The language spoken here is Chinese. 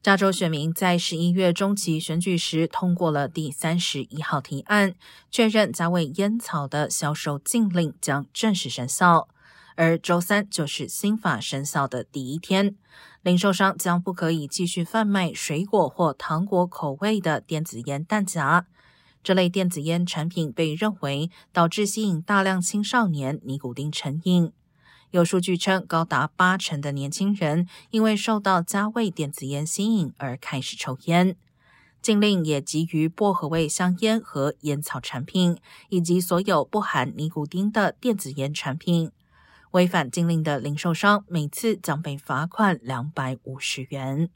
加州选民在十一月中期选举时通过了第三十一号提案，确认加味烟草的销售禁令将正式生效。而周三就是新法生效的第一天，零售商将不可以继续贩卖水果或糖果口味的电子烟弹夹。这类电子烟产品被认为导致吸引大量青少年尼古丁成瘾。有数据称，高达八成的年轻人因为受到加味电子烟吸引而开始抽烟。禁令也给予薄荷味香烟和烟草产品，以及所有不含尼古丁的电子烟产品。违反禁令的零售商每次将被罚款两百五十元。